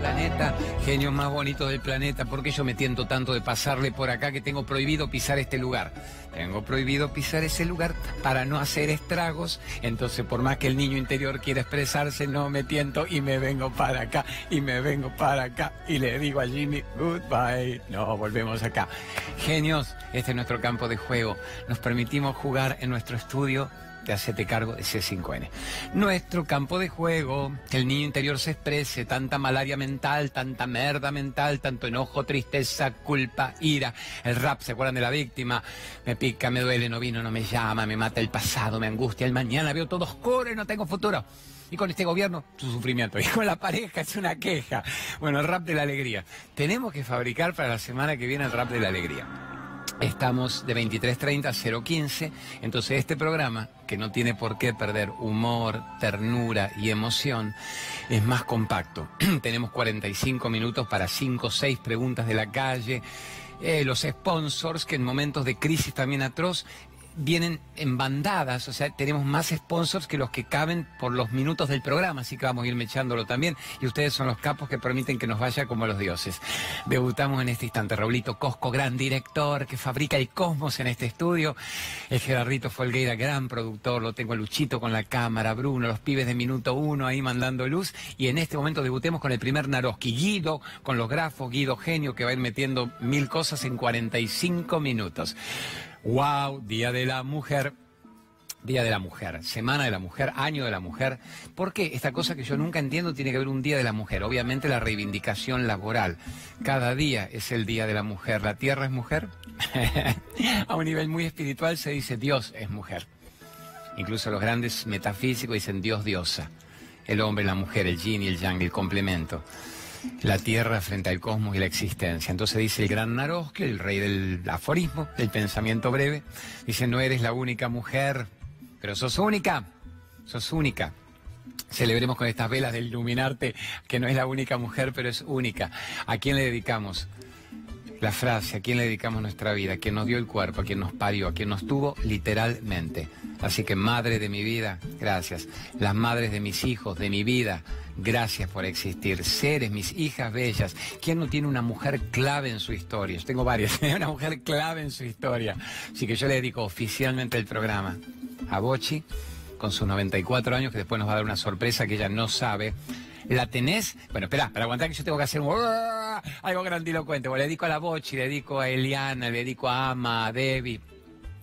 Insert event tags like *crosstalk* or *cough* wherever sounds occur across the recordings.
planeta, genios más bonitos del planeta, ¿por qué yo me tiento tanto de pasarle por acá que tengo prohibido pisar este lugar? Tengo prohibido pisar ese lugar para no hacer estragos, entonces por más que el niño interior quiera expresarse, no me tiento y me vengo para acá y me vengo para acá y le digo a Jimmy, goodbye, no, volvemos acá. Genios, este es nuestro campo de juego, nos permitimos jugar en nuestro estudio de hacete cargo de C5N. Nuestro campo de juego, que el niño interior se exprese, tanta malaria mental, tanta merda mental, tanto enojo, tristeza, culpa, ira. El rap, ¿se acuerdan de la víctima? Me pica, me duele, no vino, no me llama, me mata el pasado, me angustia el mañana, veo todo oscuro y no tengo futuro. Y con este gobierno, su sufrimiento. Y con la pareja es una queja. Bueno, el rap de la alegría. Tenemos que fabricar para la semana que viene el rap de la alegría. Estamos de 23.30 a 0.15, entonces este programa, que no tiene por qué perder humor, ternura y emoción, es más compacto. *clears throat* Tenemos 45 minutos para 5 o 6 preguntas de la calle, eh, los sponsors que en momentos de crisis también atroz vienen en bandadas, o sea, tenemos más sponsors que los que caben por los minutos del programa, así que vamos a ir mechándolo también. Y ustedes son los capos que permiten que nos vaya como los dioses. Debutamos en este instante. Raulito Cosco, gran director, que fabrica el cosmos en este estudio. El Gerardito Folgueira, gran productor. Lo tengo a Luchito con la cámara, Bruno, los pibes de minuto uno ahí mandando luz. Y en este momento debutemos con el primer Naroski, Guido, con los grafos, Guido Genio, que va a ir metiendo mil cosas en 45 minutos. ¡Wow! Día de la Mujer. Día de la Mujer, Semana de la Mujer, Año de la Mujer. ¿Por qué? Esta cosa que yo nunca entiendo tiene que haber un Día de la Mujer. Obviamente la reivindicación laboral. Cada día es el Día de la Mujer. ¿La Tierra es mujer? *laughs* A un nivel muy espiritual se dice Dios es mujer. Incluso los grandes metafísicos dicen Dios diosa. El hombre, la mujer, el yin y el yang, el complemento la Tierra frente al cosmos y la existencia. Entonces dice el gran Naroski, el rey del aforismo, del pensamiento breve, dice, no eres la única mujer, pero sos única, sos única. Celebremos con estas velas del iluminarte que no es la única mujer, pero es única. ¿A quién le dedicamos? La frase, ¿a quién le dedicamos nuestra vida? ¿A quien nos dio el cuerpo? ¿A quien nos parió? ¿A quien nos tuvo literalmente? Así que madre de mi vida, gracias. Las madres de mis hijos, de mi vida, gracias por existir. Seres, mis hijas bellas. ¿Quién no tiene una mujer clave en su historia? Yo tengo varias, *laughs* una mujer clave en su historia. Así que yo le dedico oficialmente el programa a Bochi, con sus 94 años, que después nos va a dar una sorpresa que ella no sabe. ¿La tenés? Bueno, espera, para aguantar que yo tengo que hacer un... *laughs* algo grandilocuente. Bueno, le dedico a la Bochi, le dedico a Eliana, le dedico a Ama, a Debbie,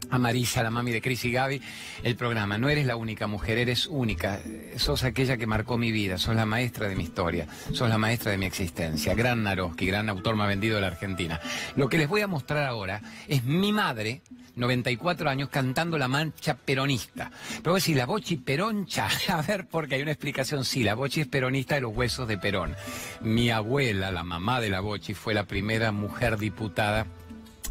a Marisa, la mami de Cris y Gaby, el programa. No eres la única mujer, eres única. Sos aquella que marcó mi vida, sos la maestra de mi historia, sos la maestra de mi existencia. Gran Naroski, gran autor más vendido de la Argentina. Lo que les voy a mostrar ahora es mi madre, 94 años, cantando la mancha peronista. Pero decir, la bochi peroncha. *laughs* A ver, porque hay una explicación. Sí, la bochi es peronista de los huesos de Perón. Mi abuela, la mamá de la bochi, fue la primera mujer diputada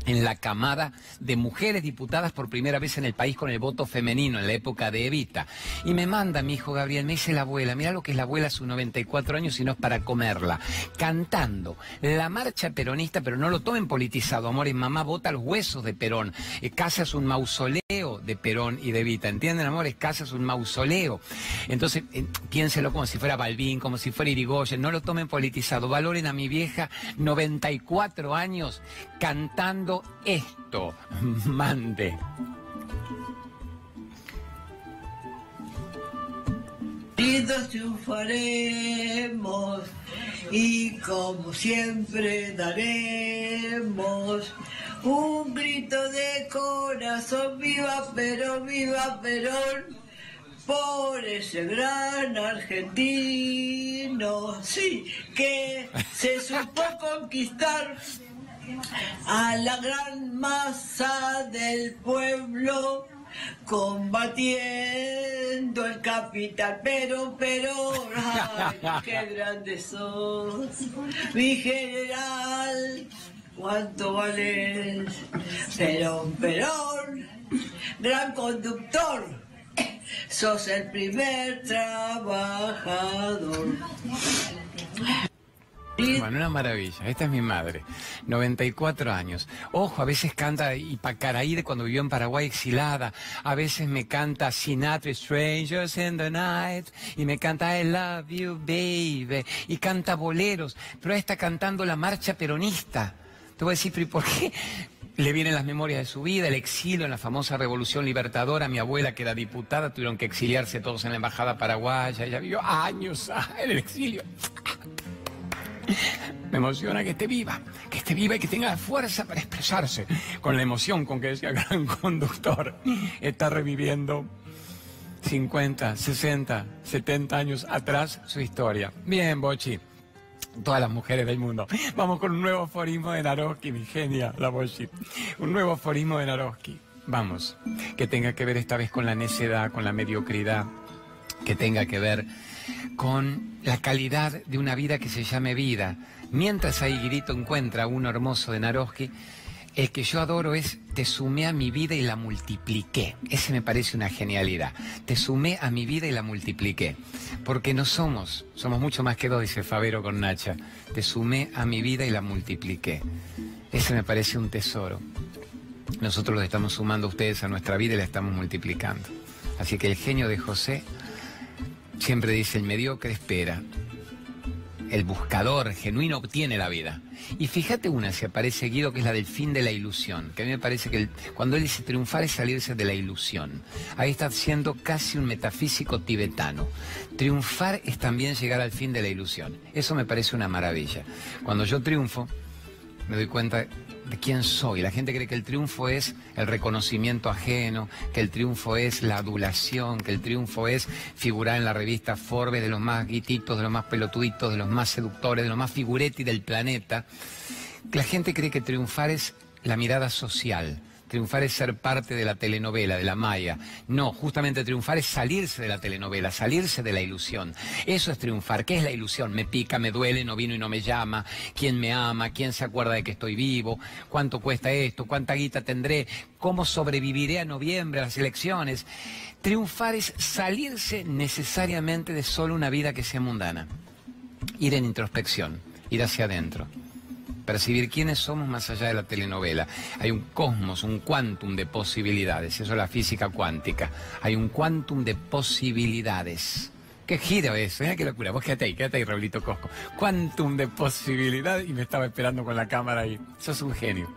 en la camada de mujeres diputadas por primera vez en el país con el voto femenino en la época de Evita. Y me manda mi hijo Gabriel, me dice la abuela, mira lo que es la abuela a sus 94 años y no es para comerla, cantando la marcha peronista, pero no lo tomen politizado, amores, mamá vota los huesos de Perón, eh, casa es un mausoleo de Perón y de Evita, ¿entienden, amores? Casa es un mausoleo. Entonces, eh, piénselo como si fuera Balbín, como si fuera Irigoyen, no lo tomen politizado, valoren a mi vieja, 94 años, cantando esto. *laughs* Mande. Unidos triunfaremos y como siempre daremos un grito de corazón, viva Perón, viva Perón, por ese gran argentino, sí, que se supo conquistar a la gran masa del pueblo combatiendo el capital, pero, pero, ay, qué grande sos, mi general, cuánto vales, Perón, Perón, gran conductor, sos el primer trabajador. Bueno, una maravilla. Esta es mi madre, 94 años. Ojo, a veces canta Ipacaraí de cuando vivió en Paraguay exilada. A veces me canta Sinatra, Strangers in the Night. Y me canta I Love You, Baby. Y canta boleros. Pero está cantando la marcha peronista. Te voy a decir, ¿pero por qué? *laughs* Le vienen las memorias de su vida, el exilio en la famosa revolución libertadora. Mi abuela, que era diputada, tuvieron que exiliarse todos en la embajada paraguaya. Ella vivió años ah, en el exilio. *laughs* Me emociona que esté viva, que esté viva y que tenga la fuerza para expresarse con la emoción con que decía gran *laughs* conductor. Está reviviendo 50, 60, 70 años atrás su historia. Bien, Bochi todas las mujeres del mundo. Vamos con un nuevo aforismo de Naroski, mi genia, la Boshi. Un nuevo aforismo de Naroski. Vamos, que tenga que ver esta vez con la necedad, con la mediocridad, que tenga que ver con la calidad de una vida que se llame vida. Mientras ahí Grito encuentra uno hermoso de Naroski, el que yo adoro es te sumé a mi vida y la multipliqué. Ese me parece una genialidad. Te sumé a mi vida y la multipliqué. Porque no somos, somos mucho más que dos, dice Favero con Nacha. Te sumé a mi vida y la multipliqué. Ese me parece un tesoro. Nosotros lo estamos sumando a ustedes a nuestra vida y la estamos multiplicando. Así que el genio de José siempre dice, el mediocre espera, el buscador genuino obtiene la vida. Y fíjate una, se aparece seguido, que es la del fin de la ilusión, que a mí me parece que cuando él dice triunfar es salirse de la ilusión. Ahí está siendo casi un metafísico tibetano. Triunfar es también llegar al fin de la ilusión. Eso me parece una maravilla. Cuando yo triunfo, me doy cuenta de quién soy. La gente cree que el triunfo es el reconocimiento ajeno, que el triunfo es la adulación, que el triunfo es figurar en la revista Forbes de los más guititos, de los más pelotuditos, de los más seductores, de los más figuretti del planeta. La gente cree que triunfar es la mirada social. Triunfar es ser parte de la telenovela, de la maya. No, justamente triunfar es salirse de la telenovela, salirse de la ilusión. Eso es triunfar. ¿Qué es la ilusión? Me pica, me duele, no vino y no me llama. ¿Quién me ama? ¿Quién se acuerda de que estoy vivo? ¿Cuánto cuesta esto? ¿Cuánta guita tendré? ¿Cómo sobreviviré a noviembre, a las elecciones? Triunfar es salirse necesariamente de solo una vida que sea mundana. Ir en introspección, ir hacia adentro percibir quiénes somos más allá de la telenovela. Hay un cosmos, un quantum de posibilidades, eso es la física cuántica. Hay un quantum de posibilidades. Qué giro eso, mira qué locura. Vos quédate ahí, quédate ahí, Raulito Cosco. Quantum de posibilidades y me estaba esperando con la cámara ahí. Sos un genio.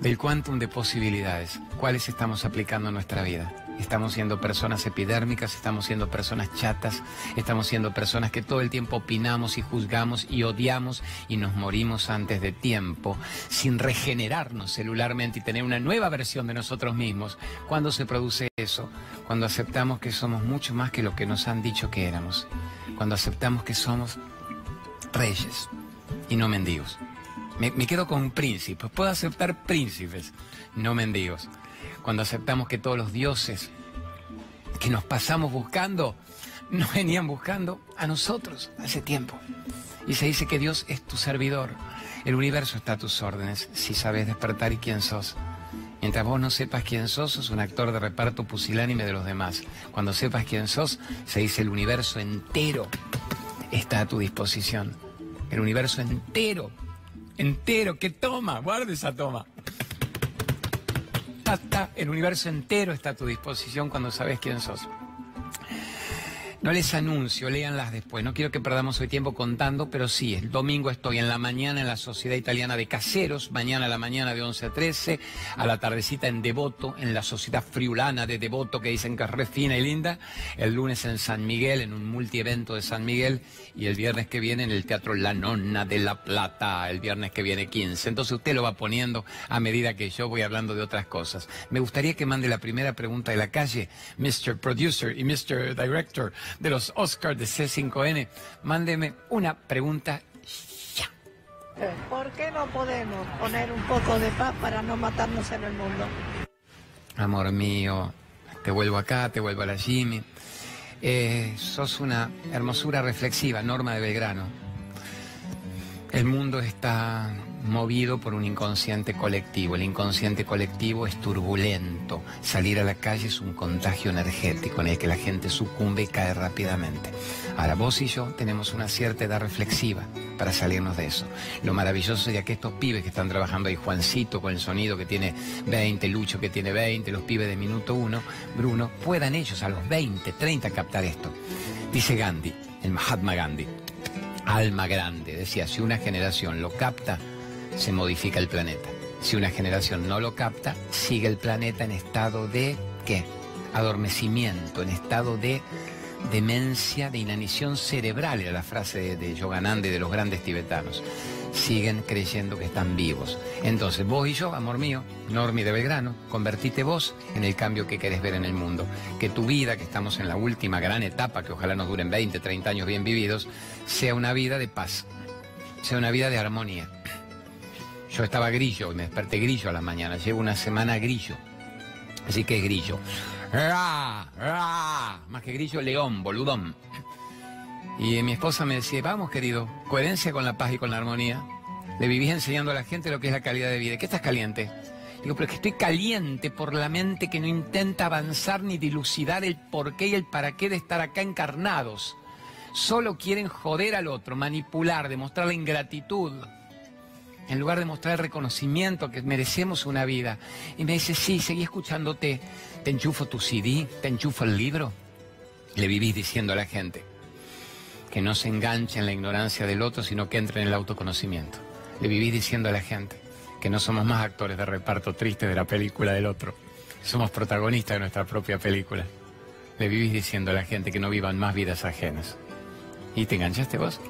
Del quantum de posibilidades, ¿cuáles estamos aplicando en nuestra vida? Estamos siendo personas epidérmicas, estamos siendo personas chatas, estamos siendo personas que todo el tiempo opinamos y juzgamos y odiamos y nos morimos antes de tiempo, sin regenerarnos celularmente y tener una nueva versión de nosotros mismos. ¿Cuándo se produce eso? Cuando aceptamos que somos mucho más que lo que nos han dicho que éramos. Cuando aceptamos que somos reyes y no mendigos. Me, me quedo con príncipes. Puedo aceptar príncipes, no mendigos cuando aceptamos que todos los dioses que nos pasamos buscando, nos *laughs* venían buscando a nosotros hace tiempo. Y se dice que Dios es tu servidor. El universo está a tus órdenes si sabes despertar y quién sos. Mientras vos no sepas quién sos, sos un actor de reparto pusilánime de los demás. Cuando sepas quién sos, se dice el universo entero está a tu disposición. El universo entero, entero, que toma, guarde esa toma el universo entero está a tu disposición cuando sabes quién sos. No les anuncio, léanlas después. No quiero que perdamos hoy tiempo contando, pero sí, el domingo estoy en la mañana en la Sociedad Italiana de Caseros, mañana a la mañana de 11 a 13, a la tardecita en Devoto, en la Sociedad Friulana de Devoto, que dicen que es re fina y linda, el lunes en San Miguel, en un multievento de San Miguel, y el viernes que viene en el Teatro La Nonna de La Plata, el viernes que viene 15. Entonces usted lo va poniendo a medida que yo voy hablando de otras cosas. Me gustaría que mande la primera pregunta de la calle, Mr. Producer y Mr. Director de los Oscars de C5N, mándeme una pregunta ya. ¿Por qué no podemos poner un poco de paz para no matarnos en el mundo? Amor mío, te vuelvo acá, te vuelvo a la Jimmy. Eh, sos una hermosura reflexiva, Norma de Belgrano. El mundo está movido por un inconsciente colectivo. El inconsciente colectivo es turbulento. Salir a la calle es un contagio energético en el que la gente sucumbe y cae rápidamente. Ahora vos y yo tenemos una cierta edad reflexiva para salirnos de eso. Lo maravilloso sería que estos pibes que están trabajando ahí, Juancito con el sonido que tiene 20, Lucho que tiene 20, los pibes de minuto 1, Bruno, puedan ellos a los 20, 30 captar esto. Dice Gandhi, el Mahatma Gandhi, alma grande, decía, si una generación lo capta, se modifica el planeta. Si una generación no lo capta, sigue el planeta en estado de ¿qué? Adormecimiento, en estado de demencia, de inanición cerebral, era la frase de, Yogananda y de los grandes tibetanos. Siguen creyendo que están vivos. Entonces, vos y yo, amor mío, Normi de Belgrano, convertite vos en el cambio que querés ver en el mundo. Que tu vida, que estamos en la última gran etapa, que ojalá nos duren 20, 30 años bien vividos, sea una vida de paz, sea una vida de armonía. Yo estaba grillo me desperté grillo a la mañana. Llevo una semana grillo. Así que grillo. Más que grillo, león, boludón. Y mi esposa me decía, vamos querido, coherencia con la paz y con la armonía. Le vivís enseñando a la gente lo que es la calidad de vida. ¿Qué estás caliente? Digo, pero es que estoy caliente por la mente que no intenta avanzar ni dilucidar el porqué y el para qué de estar acá encarnados. Solo quieren joder al otro, manipular, demostrar la ingratitud en lugar de mostrar el reconocimiento que merecemos una vida. Y me dice, sí, seguí escuchándote, te enchufo tu CD, te enchufo el libro. Le vivís diciendo a la gente que no se enganche en la ignorancia del otro, sino que entre en el autoconocimiento. Le vivís diciendo a la gente que no somos más actores de reparto tristes de la película del otro, somos protagonistas de nuestra propia película. Le vivís diciendo a la gente que no vivan más vidas ajenas. ¿Y te enganchaste vos?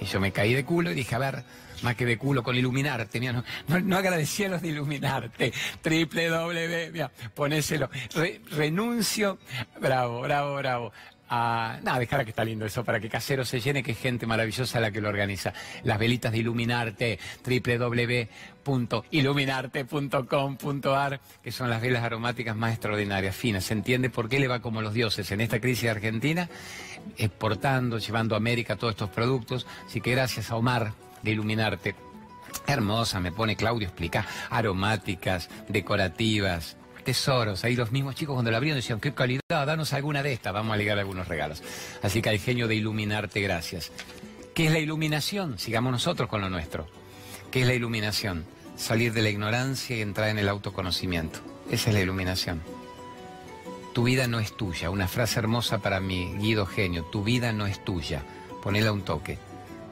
Y yo me caí de culo y dije, a ver, más que de culo con iluminarte, no, no, agradecía los de iluminarte, triple W, ponéselo, renuncio, bravo, bravo, bravo. Ah, nada, que está lindo eso para que Casero se llene, que gente maravillosa la que lo organiza. Las velitas de Iluminarte, www.iluminarte.com.ar, que son las velas aromáticas más extraordinarias, finas. ¿Se entiende por qué le va como los dioses en esta crisis Argentina? Exportando, llevando a América todos estos productos. Así que gracias a Omar de Iluminarte. Hermosa, me pone Claudio, explica. Aromáticas, decorativas, tesoros. Ahí los mismos chicos cuando la abrieron decían, qué calidad, danos alguna de estas, vamos a ligar algunos regalos. Así que al genio de iluminarte, gracias. ¿Qué es la iluminación? Sigamos nosotros con lo nuestro. ¿Qué es la iluminación? Salir de la ignorancia y entrar en el autoconocimiento. Esa es la iluminación. Tu vida no es tuya. Una frase hermosa para mi Guido Genio. Tu vida no es tuya. Ponela un toque.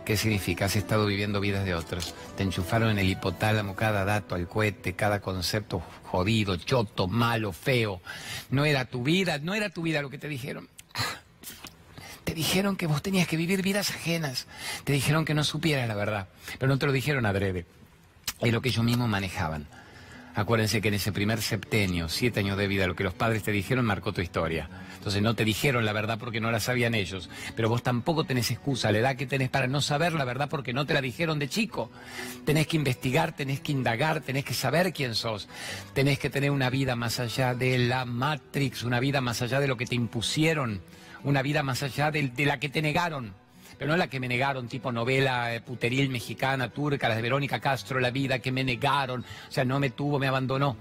¿Qué significa? Has estado viviendo vidas de otros. Te enchufaron en el hipotálamo cada dato al cohete, cada concepto jodido, choto, malo, feo. No era tu vida, no era tu vida lo que te dijeron. Te dijeron que vos tenías que vivir vidas ajenas. Te dijeron que no supieras la verdad. Pero no te lo dijeron adrede. Es lo que ellos mismos manejaban. Acuérdense que en ese primer septenio, siete años de vida, lo que los padres te dijeron marcó tu historia. Entonces no te dijeron la verdad porque no la sabían ellos. Pero vos tampoco tenés excusa, la edad que tenés para no saber la verdad porque no te la dijeron de chico. Tenés que investigar, tenés que indagar, tenés que saber quién sos. Tenés que tener una vida más allá de la Matrix, una vida más allá de lo que te impusieron, una vida más allá de, de la que te negaron pero no la que me negaron, tipo novela eh, puteril mexicana, turca, las de Verónica Castro, la vida que me negaron, o sea, no me tuvo, me abandonó.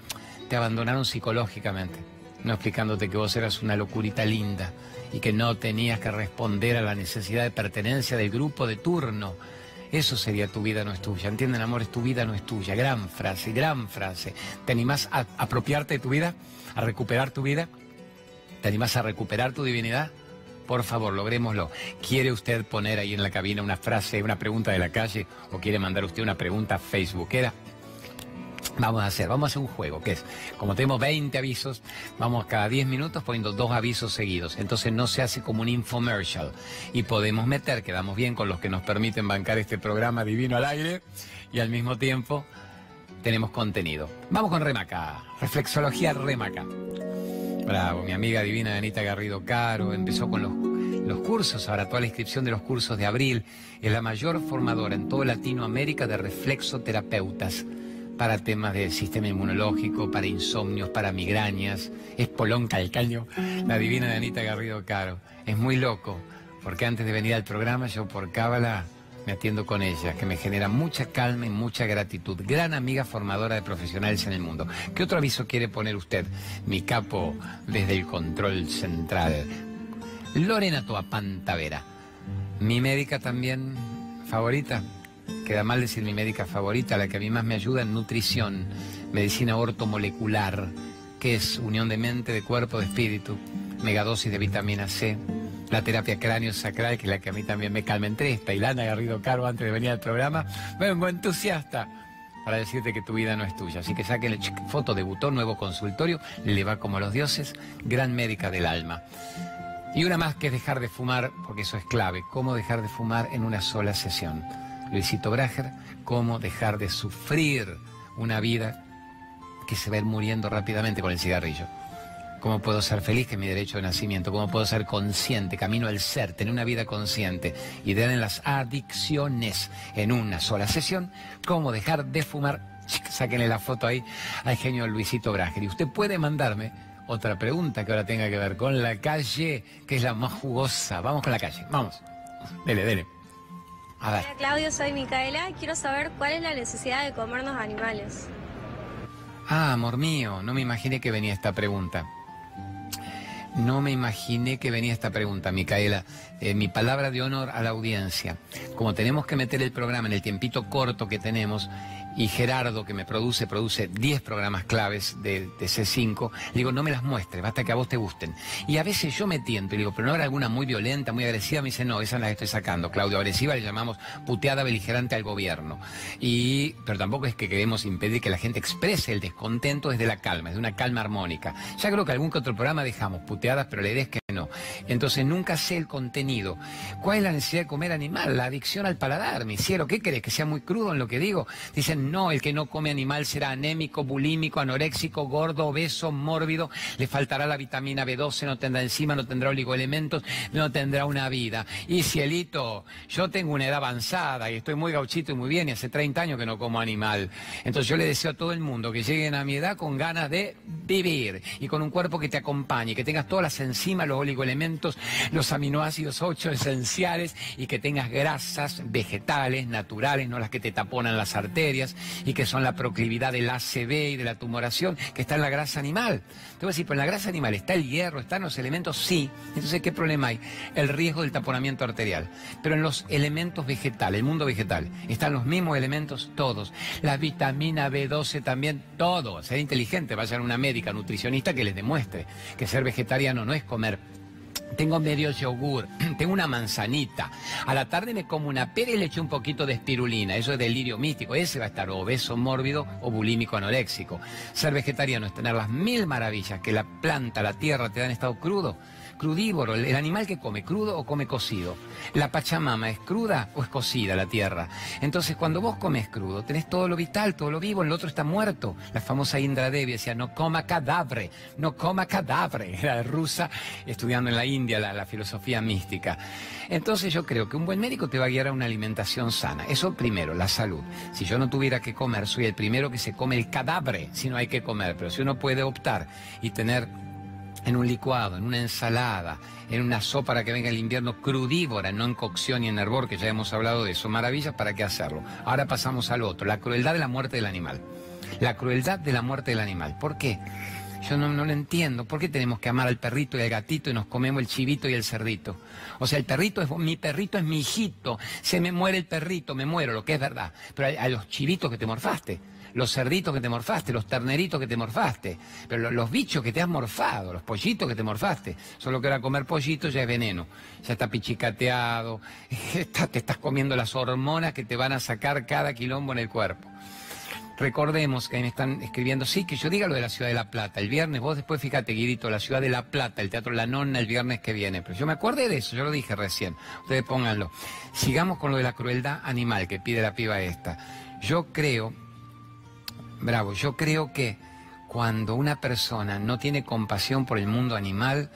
Te abandonaron psicológicamente, no explicándote que vos eras una locurita linda y que no tenías que responder a la necesidad de pertenencia del grupo de turno. Eso sería tu vida no es tuya. ¿Entienden, amor? Es tu vida no es tuya. Gran frase, gran frase. ¿Te animás a apropiarte de tu vida? ¿A recuperar tu vida? ¿Te animás a recuperar tu divinidad? Por favor, logrémoslo. ¿Quiere usted poner ahí en la cabina una frase, una pregunta de la calle o quiere mandar usted una pregunta facebookera? Vamos a hacer, vamos a hacer un juego, que es, como tenemos 20 avisos, vamos cada 10 minutos poniendo dos avisos seguidos. Entonces no se hace como un infomercial. Y podemos meter, quedamos bien con los que nos permiten bancar este programa divino al aire y al mismo tiempo tenemos contenido. Vamos con Remaca, reflexología Remaca. Bravo, mi amiga divina Anita Garrido Caro empezó con los, los cursos, ahora toda la inscripción de los cursos de abril. Es la mayor formadora en toda Latinoamérica de reflexoterapeutas para temas de sistema inmunológico, para insomnios, para migrañas. Es Polón Calcaño, la divina de Anita Garrido Caro. Es muy loco, porque antes de venir al programa yo por cábala me atiendo con ella, que me genera mucha calma y mucha gratitud. Gran amiga formadora de profesionales en el mundo. ¿Qué otro aviso quiere poner usted, mi capo, desde el control central? Lorena Toapantavera, mi médica también favorita, queda mal decir mi médica favorita, la que a mí más me ayuda en nutrición, medicina ortomolecular, que es unión de mente, de cuerpo, de espíritu, megadosis de vitamina C, la terapia cráneo sacral, que es la que a mí también me calma entre esta, y Lana Garrido Carbo antes de venir al programa, vengo entusiasta para decirte que tu vida no es tuya. Así que saquen foto, debutó, nuevo consultorio, le va como a los dioses, gran médica del alma. Y una más que es dejar de fumar, porque eso es clave, cómo dejar de fumar en una sola sesión. Luisito Brager, cómo dejar de sufrir una vida que se va a muriendo rápidamente con el cigarrillo. ¿Cómo puedo ser feliz, que es mi derecho de nacimiento? ¿Cómo puedo ser consciente, camino al ser, tener una vida consciente y en las adicciones en una sola sesión? ¿Cómo dejar de fumar? Sáquenle la foto ahí al genio Luisito Brager. Y usted puede mandarme otra pregunta que ahora tenga que ver con la calle, que es la más jugosa. Vamos con la calle, vamos. Dele, dele. A ver. Hola Claudio, soy Micaela. Quiero saber cuál es la necesidad de comernos animales. Ah, amor mío, no me imaginé que venía esta pregunta. No me imaginé que venía esta pregunta, Micaela. Eh, mi palabra de honor a la audiencia. Como tenemos que meter el programa en el tiempito corto que tenemos, y Gerardo, que me produce, produce 10 programas claves de, C5, le digo, no me las muestres, basta que a vos te gusten. Y a veces yo me tiento y digo, pero no habrá alguna muy violenta, muy agresiva, me dice, no, esas las estoy sacando. Claudio, agresiva le llamamos puteada beligerante al gobierno. Y, pero tampoco es que queremos impedir que la gente exprese el descontento desde la calma, desde una calma armónica. Ya creo que algún que otro programa dejamos puteadas, pero la idea es que no. Entonces nunca sé el contenido. ¿Cuál es la necesidad de comer animal? La adicción al paladar, mi cielo. ¿Qué crees? ¿Que sea muy crudo en lo que digo? Dicen, no, el que no come animal será anémico, bulímico, anoréxico, gordo, obeso, mórbido, le faltará la vitamina B12, no tendrá enzima, no tendrá oligoelementos, no tendrá una vida. Y cielito, yo tengo una edad avanzada y estoy muy gauchito y muy bien y hace 30 años que no como animal. Entonces yo le deseo a todo el mundo que lleguen a mi edad con ganas de vivir y con un cuerpo que te acompañe, que tengas todas las enzimas, los oligoelementos, los aminoácidos 8 esenciales y que tengas grasas vegetales, naturales, no las que te taponan las arterias y que son la proclividad del ACV y de la tumoración, que está en la grasa animal. Te voy decir, pero en la grasa animal está el hierro, están los elementos, sí. Entonces, ¿qué problema hay? El riesgo del taponamiento arterial. Pero en los elementos vegetales, el mundo vegetal, están los mismos elementos todos. La vitamina B12 también, todo. Ser inteligente, vayan a una médica nutricionista que les demuestre que ser vegetariano no es comer tengo medio yogur, *clears throat* tengo una manzanita. A la tarde me como una pera y le echo un poquito de espirulina. Eso es delirio místico. Ese va a estar obeso mórbido o bulímico anoréxico. Ser vegetariano es tener las mil maravillas que la planta, la tierra te dan en estado crudo crudívoro, el animal que come crudo o come cocido. La Pachamama es cruda o es cocida la tierra. Entonces cuando vos comes crudo, tenés todo lo vital, todo lo vivo, el otro está muerto. La famosa Indra Devi decía, no coma cadáver, no coma cadáver. *laughs* Era rusa estudiando en la India la, la filosofía mística. Entonces yo creo que un buen médico te va a guiar a una alimentación sana. Eso primero, la salud. Si yo no tuviera que comer, soy el primero que se come el cadáver si no hay que comer. Pero si uno puede optar y tener en un licuado, en una ensalada, en una sopa para que venga el invierno crudívora, no en cocción y en hervor, que ya hemos hablado de eso. Maravillas, ¿para qué hacerlo? Ahora pasamos al otro, la crueldad de la muerte del animal. La crueldad de la muerte del animal. ¿Por qué? Yo no, lo entiendo. ¿Por qué tenemos que amar al perrito y al gatito y nos comemos el chivito y el cerdito? O sea, el perrito es mi perrito es mi hijito. Se me muere el perrito, me muero, lo que es verdad. Pero a los chivitos que te morfaste los cerditos que te morfaste, los terneritos que te morfaste, pero los, bichos que te has morfado, los pollitos que te morfaste. Solo que ahora comer pollito ya es veneno, ya está pichicateado, *laughs* te estás comiendo las hormonas que te van a sacar cada quilombo en el cuerpo. Recordemos que me están escribiendo, sí, que yo diga lo de la Ciudad de La Plata. El viernes, vos después fíjate, Guidito, la Ciudad de La Plata, el Teatro La Nonna el viernes que viene. Pero yo me acordé de eso, yo lo dije recién. Ustedes pónganlo. Sigamos con lo de la crueldad animal que pide la piba esta. Yo creo Bravo, yo creo que cuando una persona no tiene compasión por el mundo animal,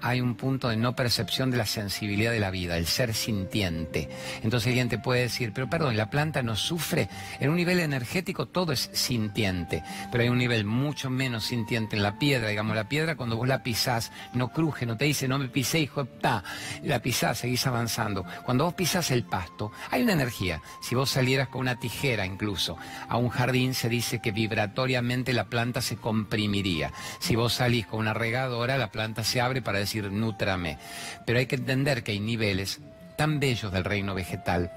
hay un punto de no percepción de la sensibilidad de la vida, el ser sintiente. Entonces alguien te puede decir, pero perdón, la planta no sufre. En un nivel energético todo es sintiente, pero hay un nivel mucho menos sintiente en la piedra. Digamos, la piedra cuando vos la pisás no cruje, no te dice, no me pisé, hijo, ta. La pisás, seguís avanzando. Cuando vos pisás el pasto, hay una energía. Si vos salieras con una tijera incluso a un jardín, se dice que vibratoriamente la planta se comprimiría. Si vos salís con una regadora, la planta se abre para decir, nútrame. Pero hay que entender que hay niveles tan bellos del reino vegetal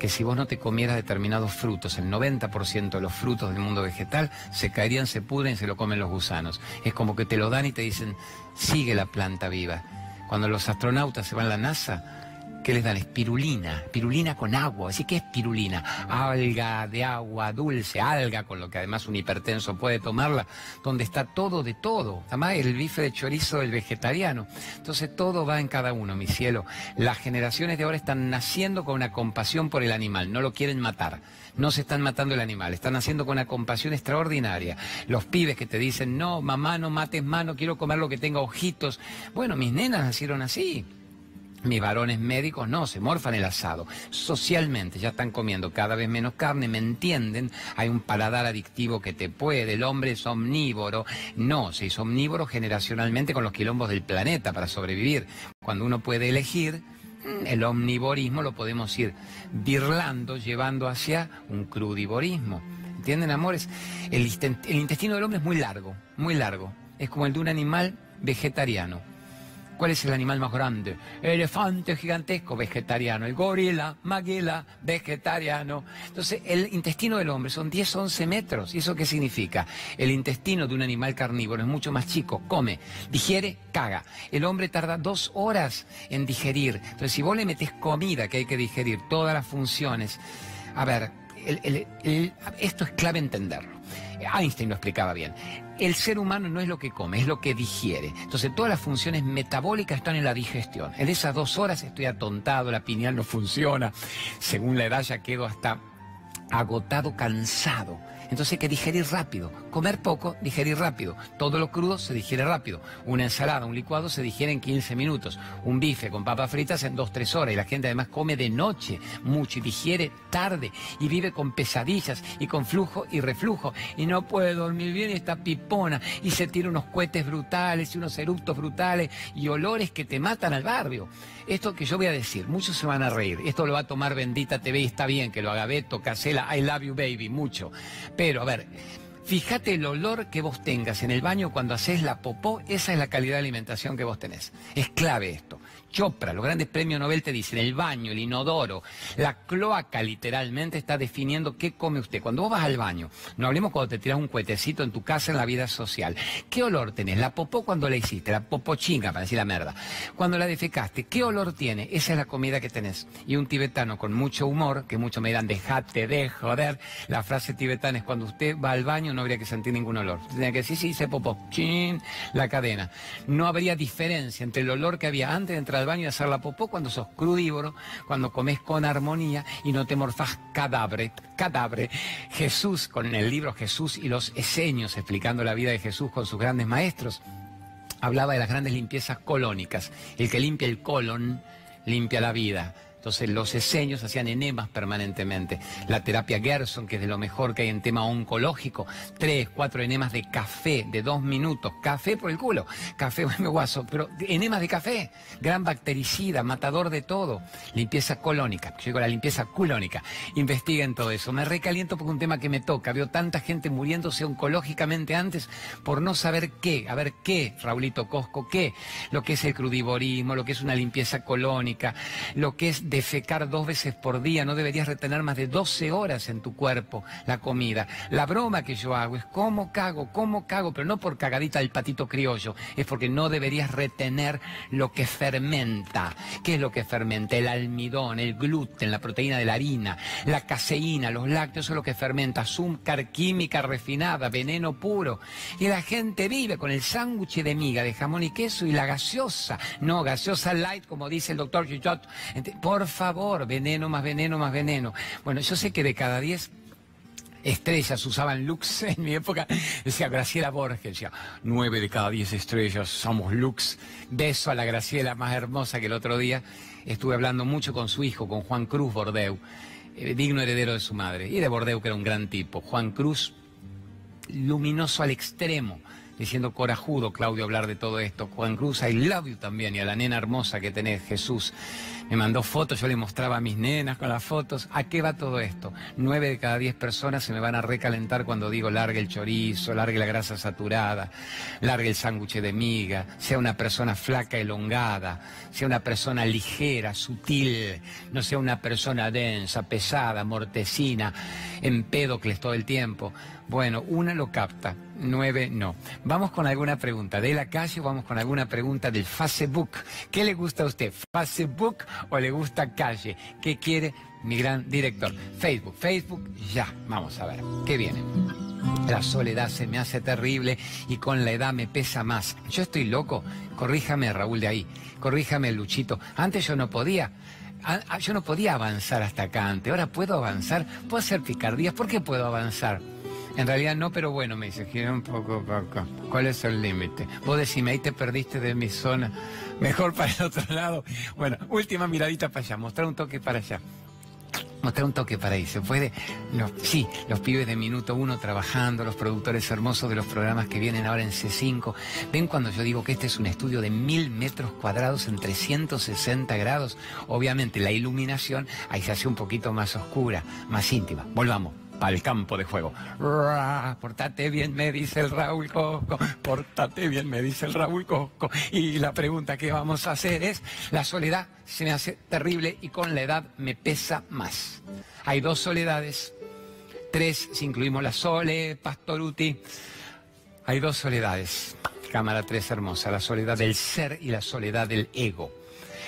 que si vos no te comieras determinados frutos, el 90% de los frutos del mundo vegetal se caerían, se pudren y se lo comen los gusanos. Es como que te lo dan y te dicen, sigue la planta viva. Cuando los astronautas se van a la NASA, ¿Qué les dan? Espirulina, pirulina con agua. Así que es pirulina, alga de agua dulce, alga con lo que además un hipertenso puede tomarla, donde está todo de todo. Además el bife de chorizo del vegetariano. Entonces todo va en cada uno, mi cielo. Las generaciones de ahora están naciendo con una compasión por el animal, no lo quieren matar. No se están matando el animal, están haciendo con una compasión extraordinaria. Los pibes que te dicen, no, mamá, no mates más, no quiero comer lo que tenga ojitos. Bueno, mis nenas nacieron así. Mis varones médicos no, se morfan el asado. Socialmente ya están comiendo cada vez menos carne, me entienden. Hay un paladar adictivo que te puede. El hombre es omnívoro. No, se hizo omnívoro generacionalmente con los quilombos del planeta para sobrevivir. Cuando uno puede elegir, mm, el omnivorismo lo podemos ir birlando, llevando hacia un crudivorismo. ¿Entienden, amores? El, el intestino del hombre es muy largo, muy largo. Es como el de un animal vegetariano. ¿Cuál es el animal más grande? elefante gigantesco, vegetariano. El gorila, maguila, vegetariano. Entonces, el intestino del hombre son 10, 11 metros. ¿Y eso qué significa? El intestino de un animal carnívoro es mucho más chico. Come, digiere, caga. El hombre tarda dos horas en digerir. Entonces, si vos le metes comida que hay que digerir, todas las funciones. A ver, esto es clave entenderlo. Einstein lo explicaba bien el ser humano no es lo que come, es lo que digiere. Entonces todas las funciones metabólicas están en la digestión. En esas dos horas estoy atontado, la pineal no funciona. Según la edad ya quedo hasta agotado, cansado. Entonces hay que digerir rápido. Comer poco, digerir rápido. Todo lo crudo se digiere rápido. Una ensalada, un licuado se digiere en 15 minutos. Un bife con papas fritas en 2-3 horas. Y la gente además come de noche mucho y digiere tarde. Y vive con pesadillas y con flujo y reflujo. Y no puede dormir bien y está pipona. Y se tira unos cohetes brutales y unos eructos brutales y olores que te matan al barrio. Esto que yo voy a decir, muchos se van a reír. Esto lo va a tomar Bendita TV y está bien que lo haga Beto, Casela, I love you baby, mucho. Pero, a ver, Fíjate el olor que vos tengas en el baño cuando haces la popó, esa es la calidad de alimentación que vos tenés. Es clave esto. Chopra, los grandes premios Nobel te dicen, el baño, el inodoro, la cloaca literalmente está definiendo qué come usted. Cuando vos vas al baño, no hablemos cuando te tiras un cuetecito en tu casa en la vida social. ¿Qué olor tenés? La popó cuando la hiciste, la popó chinga, para decir la merda. Cuando la defecaste, ¿qué olor tiene? Esa es la comida que tenés. Y un tibetano con mucho humor, que muchos me dirán, dejate de joder, la frase tibetana es cuando usted va al baño no habría que sentir ningún olor. Tenía que decir, sí, se popó, la cadena. No habría diferencia entre el olor que había antes de entrar al baño y hacer la popó cuando sos crudívoro, cuando comes con armonía y no te morfás cadáver, cadáver. Jesús, con el libro Jesús y los eseños, explicando la vida de Jesús con sus grandes maestros, hablaba de las grandes limpiezas colónicas. El que limpia el colon, limpia la vida. Entonces los eseños hacían enemas permanentemente. La terapia Gerson, que es de lo mejor que hay en tema oncológico, tres, cuatro enemas de café de dos minutos. Café por el culo. Café, *laughs* me guaso, pero enemas de café. Gran bactericida, matador de todo. Limpieza colónica. Yo digo la limpieza culónica. Investiguen todo eso. Me recaliento porque un tema que me toca. Veo tanta gente muriéndose oncológicamente antes por no saber qué. A ver qué, Raulito Cosco, qué. Lo que es el crudivorismo, lo que es una limpieza colónica, lo que es defecar dos veces por día, no deberías retener más de 12 horas en tu cuerpo la comida. La broma que yo hago es cómo cago, cómo cago, pero no por cagadita del patito criollo, es porque no deberías retener lo que fermenta. ¿Qué es lo que fermenta? El almidón, el gluten, la proteína de la harina, la caseína, los lácteos, es lo que fermenta, azúcar química refinada, veneno puro. Y la gente vive con el sándwich de miga, de jamón y queso y la gaseosa, no, gaseosa light, como dice el doctor Gichot. Por por favor, veneno más veneno más veneno. Bueno, yo sé que de cada 10 estrellas usaban Lux *laughs* en mi época, decía Graciela Borges, decía, nueve de cada diez estrellas somos Lux. Beso a la Graciela más hermosa que el otro día. Estuve hablando mucho con su hijo, con Juan Cruz Bordeu, eh, digno heredero de su madre, y de Bordeu que era un gran tipo. Juan Cruz, luminoso al extremo diciendo corajudo, Claudio, hablar de todo esto. Juan Cruz, I love you también, y a la nena hermosa que tenés, Jesús. Me mandó fotos, yo le mostraba a mis nenas con las fotos. ¿A qué va todo esto? Nueve de cada diez personas se me van a recalentar cuando digo largue el chorizo, largue la grasa saturada, largue el sándwich de miga, sea una persona flaca, elongada, sea una persona ligera, sutil, no sea una persona densa, pesada, mortecina, empédocles todo el tiempo. Bueno, una lo capta, nueve no. Vamos con alguna pregunta de la calle, vamos con alguna pregunta del Facebook. ¿Qué le gusta a usted? ¿Facebook o le gusta calle? ¿Qué quiere mi gran director? Facebook, Facebook, ya. Vamos a ver, ¿qué viene? La soledad se me hace terrible y con la edad me pesa más. Yo estoy loco. Corríjame, Raúl, de ahí. Corríjame, Luchito. Antes yo no podía. Yo no podía avanzar hasta acá antes. Ahora puedo avanzar. Puedo hacer picardías. ¿Por qué puedo avanzar? En realidad no, pero bueno, me dice, gira un poco poco. ¿Cuál es el límite? Vos decime, ahí te perdiste de mi zona. Mejor para el otro lado. Bueno, última miradita para allá, mostrar un toque para allá. Mostrar un toque para ahí. Se puede. sí, los pibes de minuto uno trabajando, los productores hermosos de los programas que vienen ahora en C5. Ven cuando yo digo que este es un estudio de mil metros cuadrados en 360 grados. Obviamente la iluminación ahí se hace un poquito más oscura, más íntima. Volvamos el campo de juego. Portate bien, me dice el Raúl Coco. Portate bien, me dice el Raúl Coco. Y la pregunta que vamos a hacer es, la soledad se me hace terrible y con la edad me pesa más. Hay dos soledades, tres si incluimos la Sole, Pastoruti. Hay dos soledades. Cámara 3 hermosa, la soledad del ser y la soledad del ego.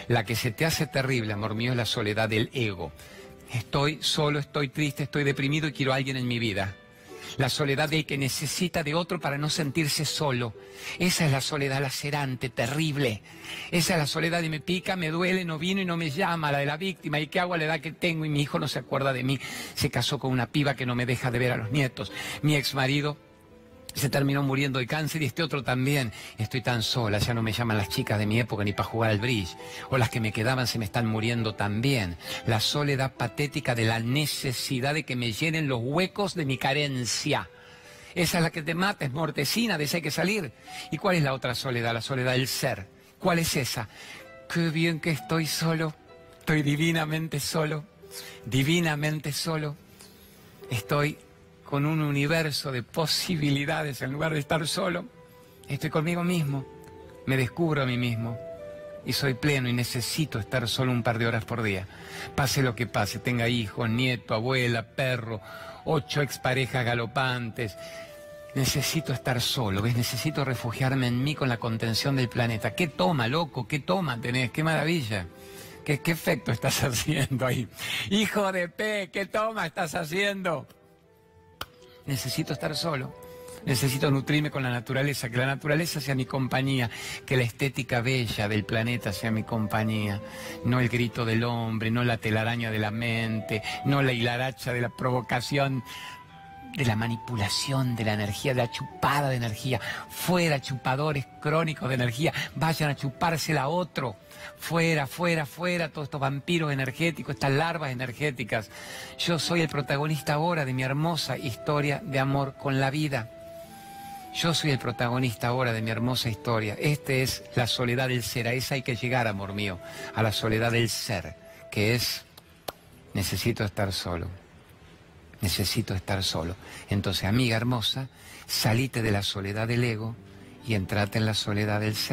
La que se te hace terrible, amor mío, es la soledad del ego. Estoy solo, estoy triste, estoy deprimido y quiero a alguien en mi vida. La soledad del que necesita de otro para no sentirse solo. Esa es la soledad lacerante, terrible. Esa es la soledad de me pica, me duele, no vino y no me llama, la de la víctima. ¿Y qué hago a la edad que tengo? Y mi hijo no se acuerda de mí. Se casó con una piba que no me deja de ver a los nietos. Mi ex marido se terminó muriendo de cáncer y este otro también. Estoy tan sola, ya no me llaman las chicas de mi época ni para jugar al bridge. O las que me quedaban se me están muriendo también. La soledad patética de la necesidad de que me llenen los huecos de mi carencia. Esa es la que te mata, es mortecina, de esa hay que salir. ¿Y cuál es la otra soledad? La soledad del ser. ¿Cuál es esa? Qué bien que estoy solo. Estoy divinamente solo. Divinamente solo. Estoy con un universo de posibilidades en lugar de estar solo. Estoy conmigo mismo, me descubro a mí mismo y soy pleno y necesito estar solo un par de horas por día. Pase lo que pase, tenga hijos, nieto, abuela, perro, ocho exparejas galopantes. Necesito estar solo, ¿ves? Necesito refugiarme en mí con la contención del planeta. ¿Qué toma, loco? ¿Qué toma tenés? ¡Qué maravilla! ¿Qué, qué efecto estás *laughs* haciendo ahí? Hijo de P, ¿qué toma estás haciendo? Necesito estar solo. Necesito nutrirme con la naturaleza, que la naturaleza sea mi compañía, que la estética bella del planeta sea mi compañía, no el grito del hombre, no la telaraña de la mente, no la hilaracha de la provocación, de la manipulación de la energía, de la chupada de energía. Fuera chupadores crónicos de energía, vayan a chupársela a otro. Fuera, fuera, fuera, todos estos vampiros energéticos, estas larvas energéticas. Yo soy el protagonista ahora de mi hermosa historia de amor con la vida. Yo soy el protagonista ahora de mi hermosa historia. Esta es la soledad del ser. A esa hay que llegar, amor mío, a la soledad del ser, que es necesito estar solo. Necesito estar solo. Entonces, amiga hermosa, salite de la soledad del ego y entrate en la soledad del ser.